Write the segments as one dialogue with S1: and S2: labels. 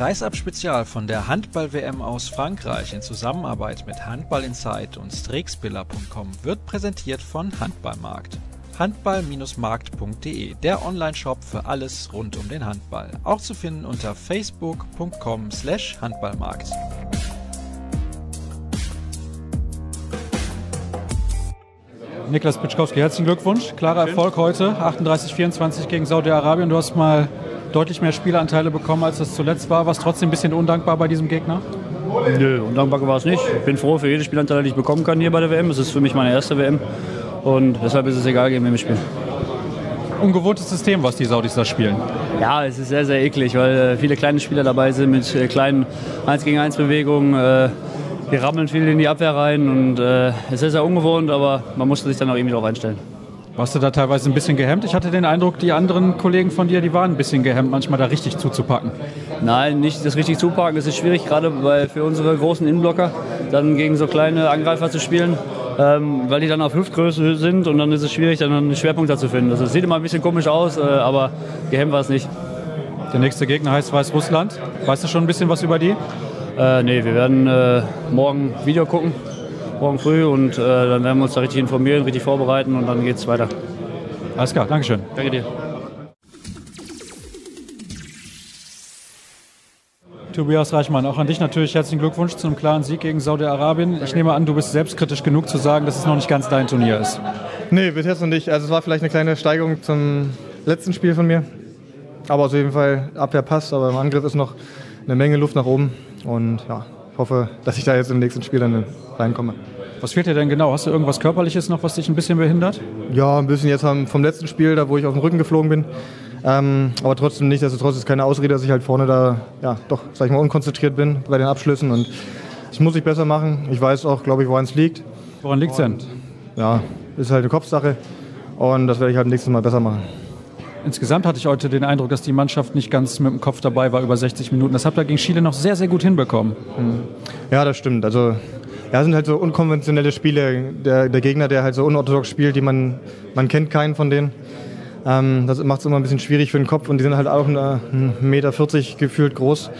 S1: Kreisab Spezial von der Handball-WM aus Frankreich in Zusammenarbeit mit Handball Insight und Strixbiller.com wird präsentiert von Handballmarkt. Handball-markt.de, der Online-Shop für alles rund um den Handball. Auch zu finden unter facebook.com
S2: Niklas Pitschkowski, herzlichen Glückwunsch. Klarer Erfolg heute, 38-24 gegen Saudi-Arabien. Du hast mal deutlich mehr Spielanteile bekommen, als das zuletzt war. War es trotzdem ein bisschen undankbar bei diesem Gegner?
S3: Nö, undankbar war es nicht. Ich bin froh für jede Spielanteile, die ich bekommen kann hier bei der WM. Es ist für mich meine erste WM und deshalb ist es egal, gegen wen wir spielen.
S2: Ungewohntes System, was die Saudis da spielen.
S3: Ja, es ist sehr, sehr eklig, weil äh, viele kleine Spieler dabei sind mit äh, kleinen 1 gegen 1 Bewegungen. Die rammeln viel in die Abwehr rein und äh, es ist sehr ungewohnt, aber man musste sich dann auch irgendwie darauf einstellen.
S2: Warst du da teilweise ein bisschen gehemmt? Ich hatte den Eindruck, die anderen Kollegen von dir, die waren ein bisschen gehemmt, manchmal da richtig zuzupacken.
S3: Nein, nicht das richtig zupacken. Das ist schwierig, gerade weil für unsere großen Innenblocker dann gegen so kleine Angreifer zu spielen, ähm, weil die dann auf Hüftgröße sind und dann ist es schwierig, dann einen Schwerpunkt da zu finden. Also es sieht immer ein bisschen komisch aus, äh, aber gehemmt war es nicht.
S2: Der nächste Gegner heißt Weißrussland. Weißt du schon ein bisschen was über die?
S3: Äh, nee, wir werden äh, morgen Video gucken, morgen früh und äh, dann werden wir uns da richtig informieren, richtig vorbereiten und dann geht es weiter.
S2: Alles klar, Dankeschön.
S3: Danke dir.
S2: Tobias Reichmann, auch an dich natürlich herzlichen Glückwunsch zu einem klaren Sieg gegen Saudi-Arabien. Ich nehme an, du bist selbstkritisch genug zu sagen, dass es noch nicht ganz dein Turnier ist.
S4: Nee, bis jetzt noch nicht. Also es war vielleicht eine kleine Steigerung zum letzten Spiel von mir. Aber auf jeden Fall Abwehr passt, aber im Angriff ist noch eine Menge Luft nach oben. Und ja, ich hoffe, dass ich da jetzt im nächsten Spiel dann reinkomme.
S2: Was fehlt dir denn genau? Hast du irgendwas Körperliches noch, was dich ein bisschen behindert?
S4: Ja, ein bisschen jetzt vom letzten Spiel, da wo ich auf den Rücken geflogen bin. Ähm, aber trotzdem nicht, dass es trotzdem keine Ausrede, dass ich halt vorne da ja doch, sag ich mal, unkonzentriert bin bei den Abschlüssen und das muss ich besser machen. Ich weiß auch, glaube ich, woran es liegt.
S2: Woran liegt es denn?
S4: Ja, ist halt eine Kopfsache und das werde ich halt nächstes Mal besser machen.
S2: Insgesamt hatte ich heute den Eindruck, dass die Mannschaft nicht ganz mit dem Kopf dabei war über 60 Minuten. Das habt ihr gegen Chile noch sehr, sehr gut hinbekommen.
S4: Ja, das stimmt. Also ja, sind halt so unkonventionelle Spiele. Der, der Gegner, der halt so unorthodox spielt, die man, man kennt keinen von denen. Ähm, das macht es immer ein bisschen schwierig für den Kopf und die sind halt auch 1,40 Meter gefühlt groß.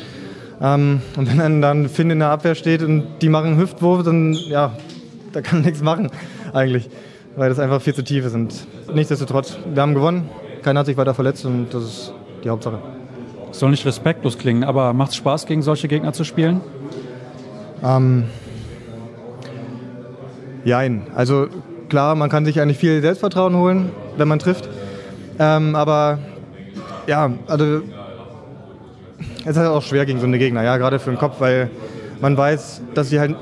S4: Ähm, und wenn dann, dann Finn in der Abwehr steht und die machen Hüftwurf, dann ja, da kann nichts machen eigentlich, weil das einfach viel zu tief ist. Nichtsdestotrotz, wir haben gewonnen, keiner hat sich weiter verletzt und das ist die Hauptsache.
S2: Soll nicht respektlos klingen, aber macht es Spaß, gegen solche Gegner zu spielen?
S4: Ähm, Jein. Also klar, man kann sich eigentlich viel Selbstvertrauen holen, wenn man trifft. Ähm, aber ja, also es ist halt auch schwer gegen so eine Gegner, ja, gerade für den Kopf, weil man weiß, dass sie halt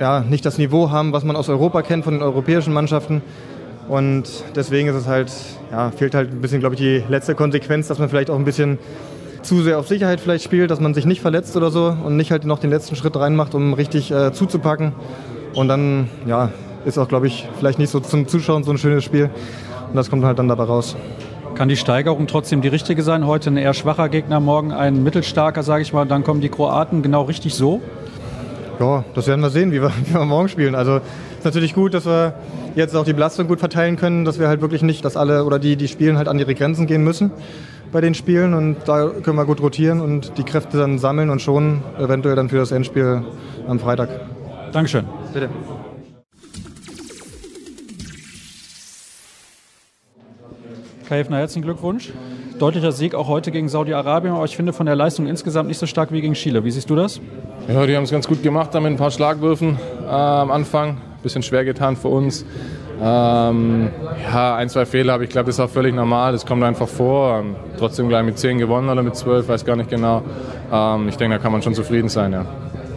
S4: ja, nicht das Niveau haben, was man aus Europa kennt, von den europäischen Mannschaften. Und deswegen ist es halt, ja, fehlt halt ein bisschen, glaube ich, die letzte Konsequenz, dass man vielleicht auch ein bisschen zu sehr auf Sicherheit vielleicht spielt, dass man sich nicht verletzt oder so und nicht halt noch den letzten Schritt reinmacht, um richtig äh, zuzupacken. Und dann, ja, ist auch, glaube ich, vielleicht nicht so zum Zuschauen so ein schönes Spiel. Und das kommt halt dann dabei raus.
S2: Kann die Steigerung trotzdem die richtige sein? Heute ein eher schwacher Gegner, morgen ein mittelstarker, sage ich mal. Dann kommen die Kroaten genau richtig so?
S4: Ja, das werden wir sehen, wie wir, wie wir morgen spielen. Also ist natürlich gut, dass wir jetzt auch die Belastung gut verteilen können, dass wir halt wirklich nicht, dass alle oder die, die spielen, halt an ihre Grenzen gehen müssen bei den Spielen. Und da können wir gut rotieren und die Kräfte dann sammeln und schon eventuell dann für das Endspiel am Freitag.
S2: Dankeschön.
S4: Bitte.
S2: Kai Hefner, herzlichen Glückwunsch. Deutlicher Sieg auch heute gegen Saudi-Arabien, aber ich finde von der Leistung insgesamt nicht so stark wie gegen Chile. Wie siehst du das?
S5: Ja, die haben es ganz gut gemacht, da mit ein paar Schlagwürfen äh, am Anfang. Bisschen schwer getan für uns. Ähm, ja, ein, zwei Fehler, aber ich glaube, das ist auch völlig normal. Das kommt einfach vor. Ähm, trotzdem gleich mit 10 gewonnen oder mit 12, weiß gar nicht genau. Ähm, ich denke, da kann man schon zufrieden sein, ja.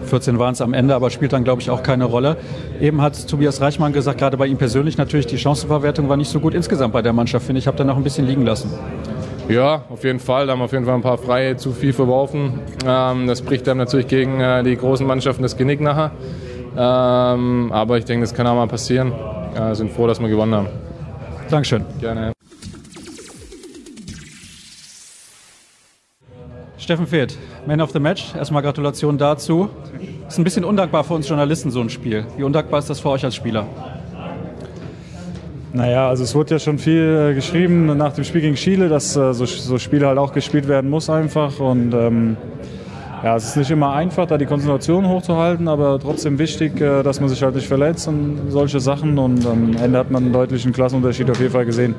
S2: 14 waren es am Ende, aber spielt dann, glaube ich, auch keine Rolle. Eben hat Tobias Reichmann gesagt, gerade bei ihm persönlich natürlich, die Chancenverwertung war nicht so gut insgesamt bei der Mannschaft, finde ich. habe dann noch ein bisschen liegen lassen.
S5: Ja, auf jeden Fall. Da haben wir auf jeden Fall ein paar Freie zu viel verworfen. Ähm, das bricht dann natürlich gegen äh, die großen Mannschaften das Genick nachher. Ähm, aber ich denke, das kann auch mal passieren. Äh, sind froh, dass wir gewonnen haben.
S2: Dankeschön.
S5: Gerne.
S2: Steffen Fehlt, Man of the Match. Erstmal Gratulation dazu. Ist ein bisschen undankbar für uns Journalisten, so ein Spiel. Wie undankbar ist das für euch als Spieler?
S6: Naja, also es wurde ja schon viel äh, geschrieben nach dem Spiel gegen Chile, dass äh, so, so Spiele halt auch gespielt werden muss einfach. Und ähm, ja, es ist nicht immer einfach, da die Konzentration hochzuhalten, aber trotzdem wichtig, äh, dass man sich halt nicht verletzt und solche Sachen. Und am Ende hat man einen deutlichen Klassenunterschied auf jeden Fall gesehen.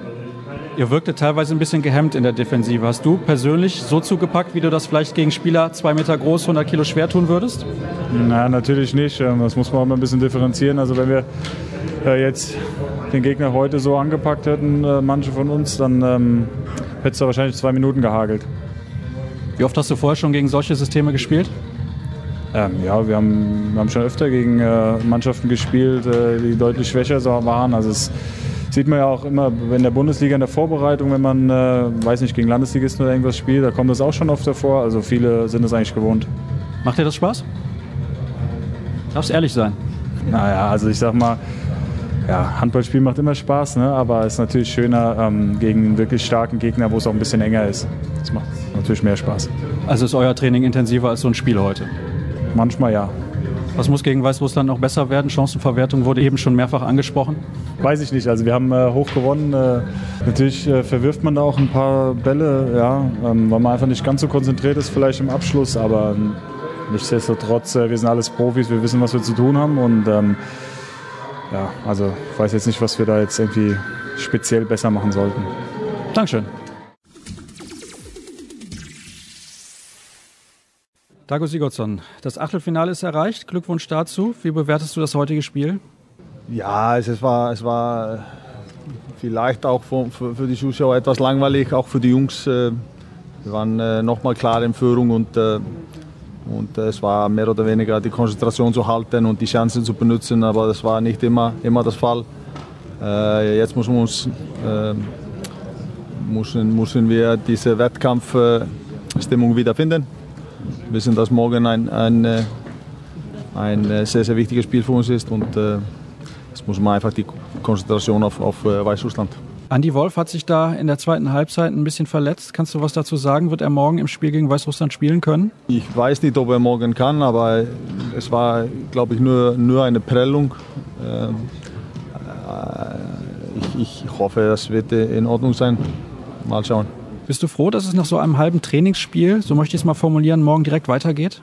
S6: Ihr wirkte teilweise ein bisschen gehemmt in der Defensive. Hast du persönlich so zugepackt, wie du das vielleicht gegen Spieler zwei Meter groß, 100 Kilo schwer tun würdest? Na, natürlich nicht. Ähm, das muss man auch mal ein bisschen differenzieren. Also wenn wir äh, jetzt den Gegner heute so angepackt hätten, äh, manche von uns, dann ähm, hätte es da wahrscheinlich zwei Minuten gehagelt. Wie oft hast du vorher schon gegen solche Systeme gespielt? Ähm, ja, wir haben, wir haben schon öfter gegen äh, Mannschaften gespielt, äh, die deutlich schwächer so waren. Also es sieht man ja auch immer in der Bundesliga in der Vorbereitung, wenn man, äh, weiß nicht, gegen Landesligisten oder irgendwas spielt, da kommt das auch schon oft davor. Also viele sind es eigentlich gewohnt. Macht dir das Spaß? Darfst ehrlich sein. Naja, also ich sag mal, ja, Handballspiel macht immer Spaß, ne? aber es ist natürlich schöner ähm, gegen einen wirklich starken Gegner, wo es auch ein bisschen enger ist. Das macht natürlich mehr Spaß. Also ist euer Training intensiver als so ein Spiel heute? Manchmal ja. Was muss gegen Weißrussland noch besser werden? Chancenverwertung wurde eben schon mehrfach angesprochen. Weiß ich nicht. Also wir haben äh, hoch gewonnen. Äh, natürlich äh, verwirft man da auch ein paar Bälle, ja, ähm, weil man einfach nicht ganz so konzentriert ist vielleicht im Abschluss. Aber ähm, nichtsdestotrotz, äh, wir sind alles Profis, wir wissen, was wir zu tun haben. Und ähm, ja, also ich weiß jetzt nicht, was wir da jetzt irgendwie speziell besser machen sollten. Dankeschön. Dago Sigurdsson, das Achtelfinale ist erreicht. Glückwunsch dazu. Wie bewertest du das heutige Spiel?
S7: Ja, es war, es war vielleicht auch für, für, für die Zuschauer etwas langweilig, auch für die Jungs. Äh, wir waren äh, nochmal klar in Führung und, äh, und es war mehr oder weniger die Konzentration zu halten und die Chancen zu benutzen, aber das war nicht immer, immer das Fall. Jetzt müssen wir, uns, müssen, müssen wir diese Wettkampfstimmung wiederfinden. Wir wissen, dass morgen ein, ein, äh, ein äh, sehr, sehr wichtiges Spiel für uns ist und äh, jetzt muss man einfach die Konzentration auf, auf Weißrussland.
S6: Andi Wolf hat sich da in der zweiten Halbzeit ein bisschen verletzt. Kannst du was dazu sagen? Wird er morgen im Spiel gegen Weißrussland spielen können?
S7: Ich weiß nicht, ob er morgen kann, aber es war, glaube ich, nur, nur eine Prellung. Ähm, ich, ich hoffe, das wird in Ordnung sein. Mal schauen.
S6: Bist du froh, dass es nach so einem halben Trainingsspiel, so möchte ich es mal formulieren, morgen direkt weitergeht?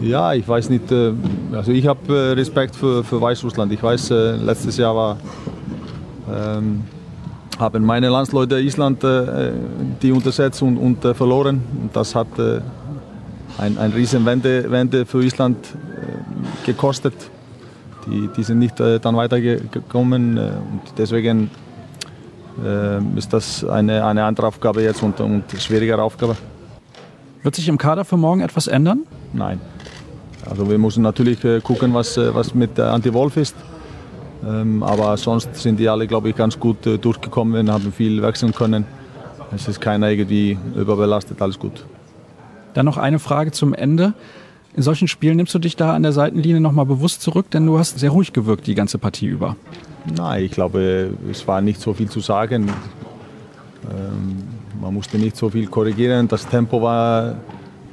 S7: Ja, ich weiß nicht. Äh, also ich habe äh, Respekt für, für Weißrussland. Ich weiß, äh, letztes Jahr war, ähm, haben meine Landsleute Island äh, die untersetzt und, und äh, verloren. Und das hat äh, ein, ein riesen Wende, Wende für Island gekostet. Die, die sind nicht dann weitergekommen und deswegen ist das eine, eine andere Aufgabe jetzt und, und schwierigere Aufgabe.
S6: Wird sich im Kader für morgen etwas ändern?
S7: Nein. Also wir müssen natürlich äh, gucken, was, äh, was mit Anti-Wolf ist. Ähm, aber sonst sind die alle, glaube ich, ganz gut durchgekommen, haben viel wechseln können. Es ist keiner irgendwie überbelastet, alles gut.
S6: Dann noch eine Frage zum Ende. In solchen Spielen nimmst du dich da an der Seitenlinie nochmal bewusst zurück, denn du hast sehr ruhig gewirkt die ganze Partie über.
S7: Nein, ich glaube, es war nicht so viel zu sagen. Ähm, man musste nicht so viel korrigieren. Das Tempo war,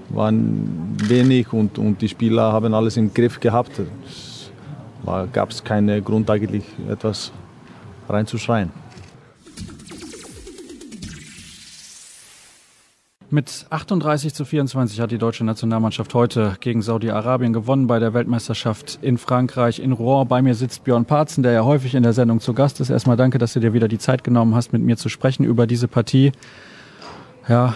S7: war wenig und, und die Spieler haben alles im Griff gehabt. Es gab keinen Grund eigentlich etwas reinzuschreien.
S6: Mit 38 zu 24 hat die deutsche Nationalmannschaft heute gegen Saudi-Arabien gewonnen bei der Weltmeisterschaft in Frankreich in Rouen. Bei mir sitzt Björn Parzen, der ja häufig in der Sendung zu Gast ist. Erstmal danke, dass du dir wieder die Zeit genommen hast, mit mir zu sprechen über diese Partie. Ja,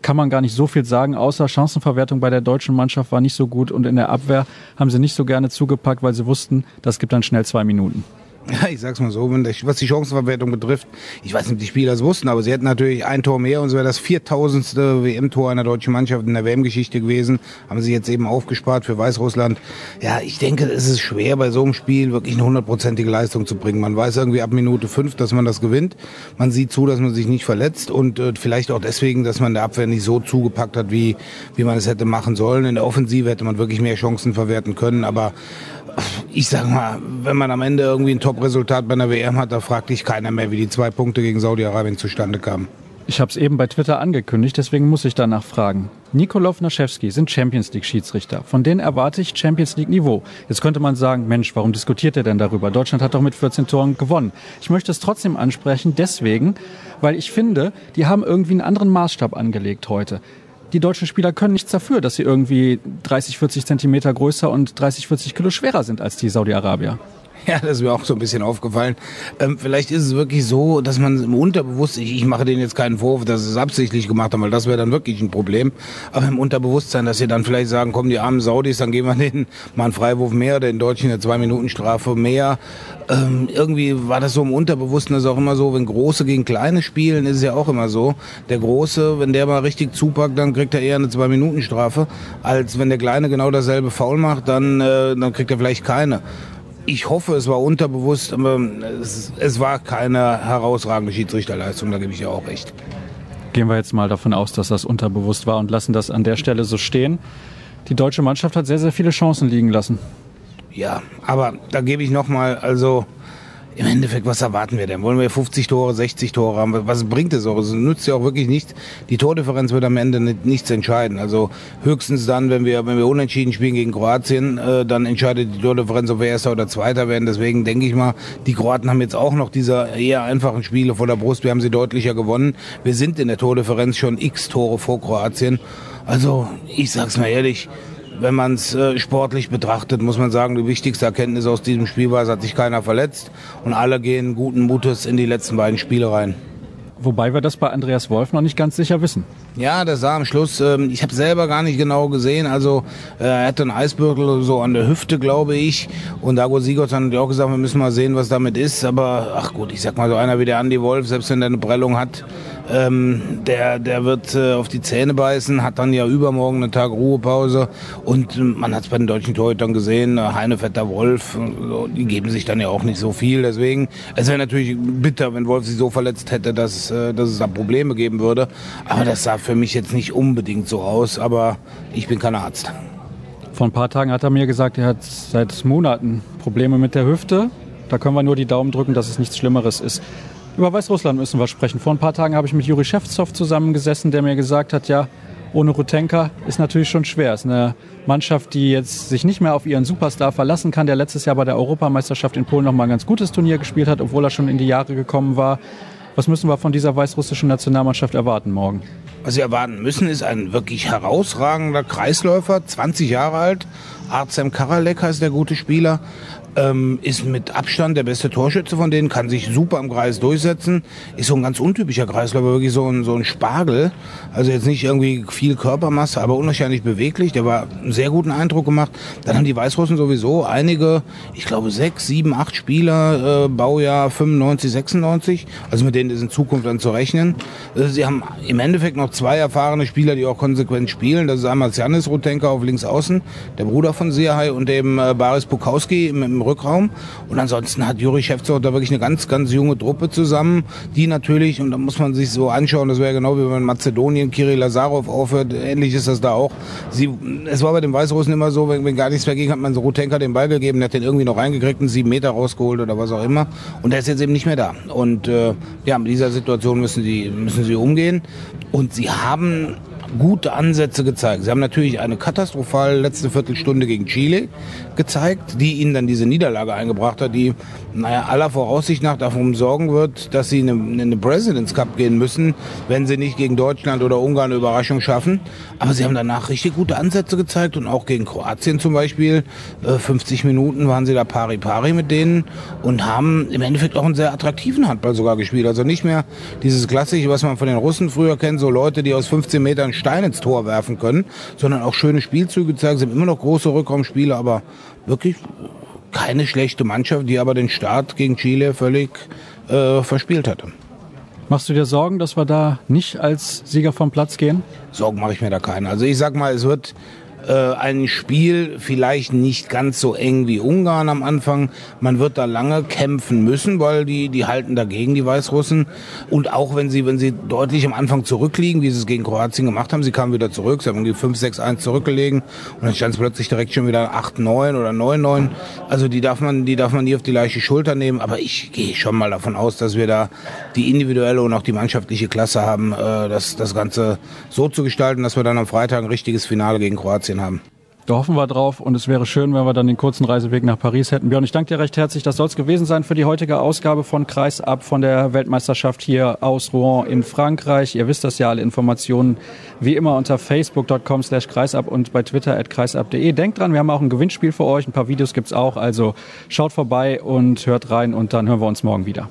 S6: kann man gar nicht so viel sagen, außer Chancenverwertung bei der deutschen Mannschaft war nicht so gut und in der Abwehr haben sie nicht so gerne zugepackt, weil sie wussten, das gibt dann schnell zwei Minuten.
S8: Ja, ich sag's mal so, was die Chancenverwertung betrifft, ich weiß nicht, ob die Spieler es wussten, aber sie hätten natürlich ein Tor mehr und es wäre das 4000. WM-Tor einer deutschen Mannschaft in der WM-Geschichte gewesen. Haben sie jetzt eben aufgespart für Weißrussland. Ja, ich denke, es ist schwer, bei so einem Spiel wirklich eine hundertprozentige Leistung zu bringen. Man weiß irgendwie ab Minute fünf, dass man das gewinnt. Man sieht zu, dass man sich nicht verletzt und äh, vielleicht auch deswegen, dass man der Abwehr nicht so zugepackt hat, wie, wie man es hätte machen sollen. In der Offensive hätte man wirklich mehr Chancen verwerten können, aber ich sag mal, wenn man am Ende irgendwie ein Top-Resultat bei einer WM hat, da fragt dich keiner mehr, wie die zwei Punkte gegen Saudi-Arabien zustande kamen.
S2: Ich habe es eben bei Twitter angekündigt, deswegen muss ich danach fragen. Nikolov Naschewski sind Champions League Schiedsrichter. Von denen erwarte ich Champions League Niveau. Jetzt könnte man sagen, Mensch, warum diskutiert ihr denn darüber? Deutschland hat doch mit 14 Toren gewonnen. Ich möchte es trotzdem ansprechen, deswegen, weil ich finde, die haben irgendwie einen anderen Maßstab angelegt heute. Die deutschen Spieler können nichts dafür, dass sie irgendwie 30, 40 Zentimeter größer und 30, 40 Kilo schwerer sind als die Saudi-Arabier.
S8: Ja, das ist mir auch so ein bisschen aufgefallen. Ähm, vielleicht ist es wirklich so, dass man im Unterbewusstsein, ich, ich mache denen jetzt keinen Vorwurf, dass sie es absichtlich gemacht haben, weil das wäre dann wirklich ein Problem. Aber im Unterbewusstsein, dass sie dann vielleicht sagen, kommen die armen Saudis, dann geben wir denen mal einen Freiwurf mehr, den Deutschen eine Zwei-Minuten-Strafe mehr. Ähm, irgendwie war das so im Unterbewussten, das ist auch immer so, wenn Große gegen Kleine spielen, ist es ja auch immer so. Der Große, wenn der mal richtig zupackt, dann kriegt er eher eine Zwei-Minuten-Strafe, als wenn der Kleine genau dasselbe faul macht, dann, äh, dann kriegt er vielleicht keine. Ich hoffe, es war unterbewusst, aber es, es war keine herausragende Schiedsrichterleistung, da gebe ich ja auch recht.
S2: Gehen wir jetzt mal davon aus, dass das unterbewusst war und lassen das an der Stelle so stehen. Die deutsche Mannschaft hat sehr, sehr viele Chancen liegen lassen.
S8: Ja, aber da gebe ich nochmal, also im Endeffekt, was erwarten wir denn? Wollen wir 50 Tore, 60 Tore haben? Was bringt es auch? Es nützt ja auch wirklich nichts. Die Tordifferenz wird am Ende nicht, nichts entscheiden. Also höchstens dann, wenn wir, wenn wir unentschieden spielen gegen Kroatien, äh, dann entscheidet die Tordifferenz, ob wir Erster oder Zweiter werden. Deswegen denke ich mal, die Kroaten haben jetzt auch noch diese eher einfachen Spiele vor der Brust. Wir haben sie deutlicher gewonnen. Wir sind in der Tordifferenz schon x Tore vor Kroatien. Also, ich sag's mal ehrlich, wenn man es äh, sportlich betrachtet, muss man sagen, die wichtigste Erkenntnis aus diesem Spiel war, es hat sich keiner verletzt und alle gehen guten Mutes in die letzten beiden Spiele rein.
S2: Wobei wir das bei Andreas Wolf noch nicht ganz sicher wissen.
S8: Ja, das sah am Schluss, ähm, ich habe selber gar nicht genau gesehen, also äh, er hatte einen Eisbürtel so an der Hüfte, glaube ich. Und Dago Sigurd hat auch gesagt, wir müssen mal sehen, was damit ist. Aber ach gut, ich sag mal, so einer wie der Andi Wolf, selbst wenn der eine Prellung hat, ähm, der, der wird äh, auf die Zähne beißen, hat dann ja übermorgen eine Tag Ruhepause. Und äh, man hat es bei den deutschen Torhütern gesehen, äh, Heinevetter Wolf, äh, die geben sich dann ja auch nicht so viel. Deswegen, es wäre natürlich bitter, wenn Wolf sich so verletzt hätte, dass, äh, dass es da Probleme geben würde. Aber das sah für mich jetzt nicht unbedingt so aus. Aber ich bin kein Arzt.
S2: Vor ein paar Tagen hat er mir gesagt, er hat seit Monaten Probleme mit der Hüfte. Da können wir nur die Daumen drücken, dass es nichts Schlimmeres ist. Über Weißrussland müssen wir sprechen. Vor ein paar Tagen habe ich mit Juri Schewtsov zusammengesessen, der mir gesagt hat, ja, ohne Rutenka ist natürlich schon schwer. Es ist eine Mannschaft, die jetzt sich nicht mehr auf ihren Superstar verlassen kann, der letztes Jahr bei der Europameisterschaft in Polen noch mal ein ganz gutes Turnier gespielt hat, obwohl er schon in die Jahre gekommen war. Was müssen wir von dieser weißrussischen Nationalmannschaft erwarten morgen?
S8: Was wir erwarten müssen, ist ein wirklich herausragender Kreisläufer, 20 Jahre alt. Arzem Karalek heißt der gute Spieler ähm, ist mit Abstand der beste Torschütze von denen, kann sich super im Kreis durchsetzen, ist so ein ganz untypischer Kreisläufer, wirklich so ein, so ein Spargel, also jetzt nicht irgendwie viel Körpermasse, aber unwahrscheinlich beweglich, der war einen sehr guten Eindruck gemacht. Dann haben die Weißrussen sowieso einige, ich glaube sechs, sieben, acht Spieler, äh, Baujahr 95, 96, also mit denen ist in Zukunft dann zu rechnen. Äh, sie haben im Endeffekt noch zwei erfahrene Spieler, die auch konsequent spielen, das ist einmal Janis Rutenka auf links außen, der Bruder von Sierhai und dem äh, Baris Bukowski im, im Rückraum. Und ansonsten hat Juri Schäfzow da wirklich eine ganz, ganz junge Truppe zusammen, die natürlich, und da muss man sich so anschauen, das wäre genau wie wenn Mazedonien Kirill Lazarov aufhört, ähnlich ist das da auch. Sie, es war bei den Weißrussen immer so, wenn, wenn gar nichts mehr ging, hat man so Rutenka den Ball gegeben, der hat den irgendwie noch reingekriegt, einen sieben Meter rausgeholt oder was auch immer. Und der ist jetzt eben nicht mehr da. Und äh, ja, mit dieser Situation müssen sie, müssen sie umgehen. Und sie haben gute Ansätze gezeigt. Sie haben natürlich eine katastrophale letzte Viertelstunde gegen Chile gezeigt, die ihnen dann diese Niederlage eingebracht hat, die, naja, aller Voraussicht nach davon sorgen wird, dass sie in eine, eine Presidents Cup gehen müssen, wenn sie nicht gegen Deutschland oder Ungarn eine Überraschung schaffen. Aber sie haben danach richtig gute Ansätze gezeigt und auch gegen Kroatien zum Beispiel. 50 äh, Minuten waren sie da pari pari mit denen und haben im Endeffekt auch einen sehr attraktiven Handball sogar gespielt. Also nicht mehr dieses klassische, was man von den Russen früher kennt, so Leute, die aus 15 Metern Stein ins Tor werfen können, sondern auch schöne Spielzüge zeigen. Sie haben immer noch große Rückraumspiele, aber wirklich keine schlechte Mannschaft, die aber den Start gegen Chile völlig äh, verspielt hatte.
S2: Machst du dir Sorgen, dass wir da nicht als Sieger vom Platz gehen?
S8: Sorgen mache ich mir da keine. Also ich sag mal, es wird äh, ein Spiel vielleicht nicht ganz so eng wie Ungarn am Anfang. Man wird da lange kämpfen müssen, weil die, die halten dagegen, die Weißrussen. Und auch wenn sie, wenn sie deutlich am Anfang zurückliegen, wie sie es gegen Kroatien gemacht haben, sie kamen wieder zurück, sie haben irgendwie 5-6-1 zurückgelegen und dann stand es plötzlich direkt schon wieder 8-9 oder 9-9. Also die darf man, die darf man nie auf die leichte Schulter nehmen. Aber ich gehe schon mal davon aus, dass wir da die individuelle und auch die mannschaftliche Klasse haben, äh, das, das Ganze so zu gestalten, dass wir dann am Freitag ein richtiges Finale gegen Kroatien haben.
S2: Da hoffen wir drauf und es wäre schön, wenn wir dann den kurzen Reiseweg nach Paris hätten. Björn, ich danke dir recht herzlich. Das soll es gewesen sein für die heutige Ausgabe von Kreisab von der Weltmeisterschaft hier aus Rouen in Frankreich. Ihr wisst das ja, alle Informationen wie immer unter facebook.com slash kreisab und bei twitter at kreisab.de. Denkt dran, wir haben auch ein Gewinnspiel für euch. Ein paar Videos gibt's auch. Also schaut vorbei und hört rein und dann hören wir uns morgen wieder.